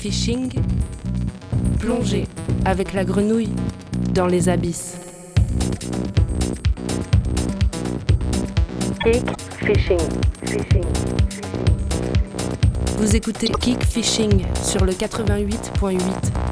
fishing, plongez avec la grenouille dans les abysses. Kick fishing. fishing. Vous écoutez Kick Fishing sur le 88.8.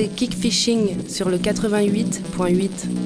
écoutez Kick sur le 88.8.